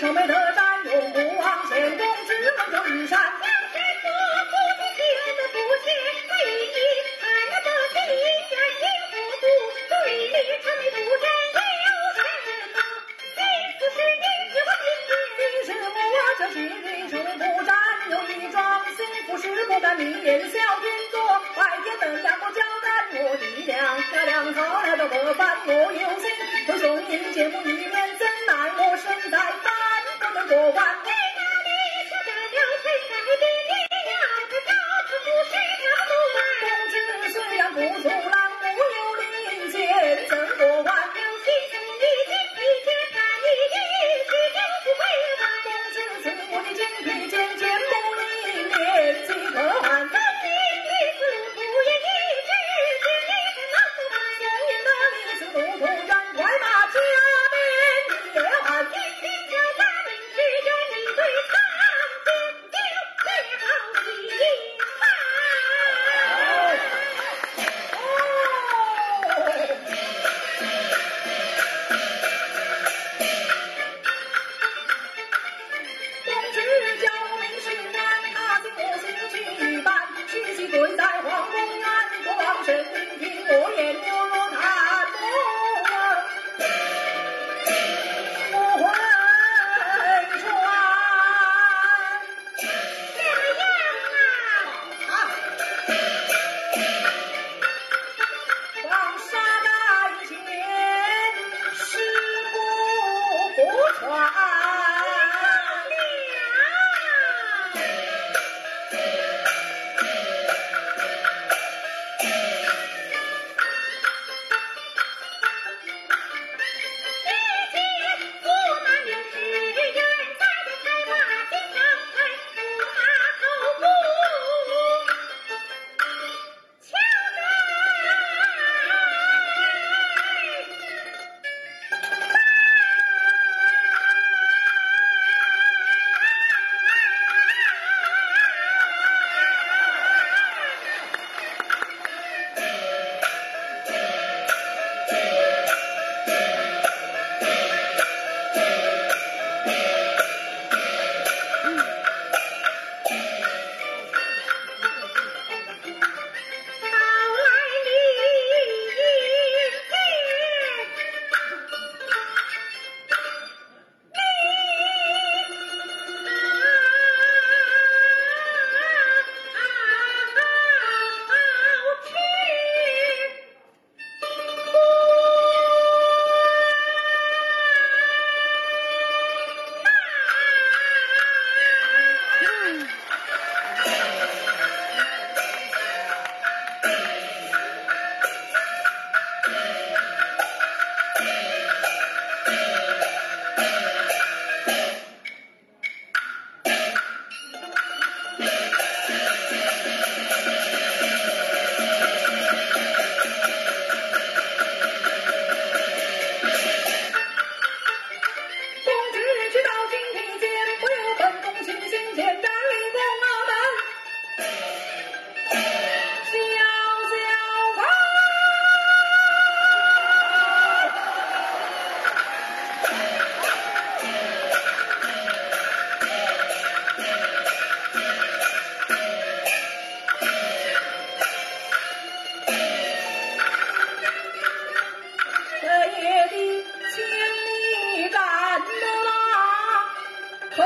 唱没得不管。别的千里赶路啊。